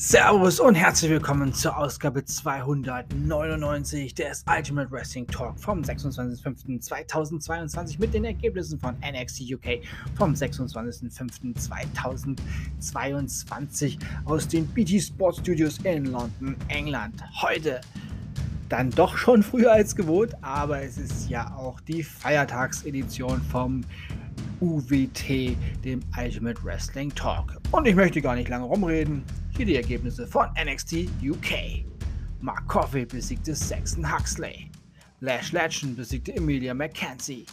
Servus und herzlich willkommen zur Ausgabe 299 des Ultimate Wrestling Talk vom 26.05.2022 mit den Ergebnissen von NXT UK vom 26.05.2022 aus den BT Sports Studios in London, England. Heute dann doch schon früher als gewohnt, aber es ist ja auch die Feiertagsedition vom UWT, dem Ultimate Wrestling Talk. Und ich möchte gar nicht lange rumreden. Hier die Ergebnisse von NXT UK. Mark Coffey besiegte Saxon Huxley. Lash Legend besiegte Emilia McKenzie.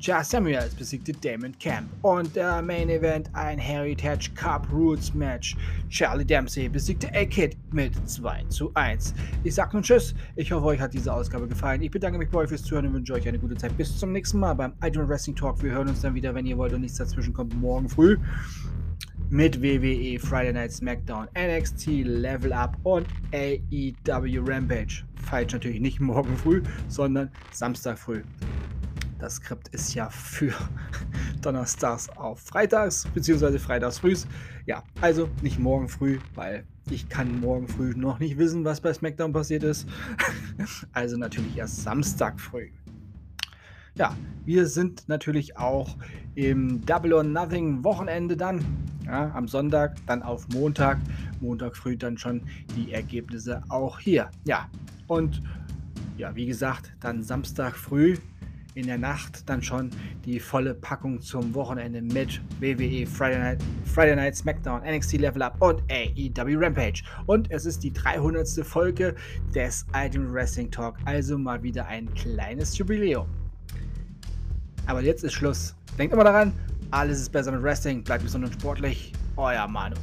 Jar Samuels besiegte Damon Camp. Und der Main Event ein Heritage Cup Rules Match. Charlie Dempsey besiegte A-Kid mit 2 zu 1. Ich sag nun Tschüss. Ich hoffe, euch hat diese Ausgabe gefallen. Ich bedanke mich bei euch fürs Zuhören und wünsche euch eine gute Zeit. Bis zum nächsten Mal beim Ultimate Wrestling Talk. Wir hören uns dann wieder, wenn ihr wollt und nichts dazwischen kommt, morgen früh mit WWE Friday Night SmackDown, NXT Level Up und AEW Rampage. Falsch natürlich nicht morgen früh, sondern Samstag früh. Das Skript ist ja für Donnerstags auf Freitags, beziehungsweise Freitags früh. Ja, also nicht morgen früh, weil ich kann morgen früh noch nicht wissen, was bei SmackDown passiert ist. also natürlich erst Samstag früh. Ja, wir sind natürlich auch im Double or Nothing Wochenende dann. Ja, am Sonntag, dann auf Montag. Montag früh dann schon die Ergebnisse auch hier. Ja, und ja, wie gesagt, dann Samstag früh in der Nacht dann schon die volle Packung zum Wochenende mit WWE Friday Night, Friday Night SmackDown, NXT Level Up und AEW Rampage. Und es ist die 300. Folge des Ultimate Wrestling Talk, also mal wieder ein kleines Jubiläum. Aber jetzt ist Schluss. Denkt immer daran, alles ist besser mit Wrestling, bleibt gesund und sportlich. Euer Manu.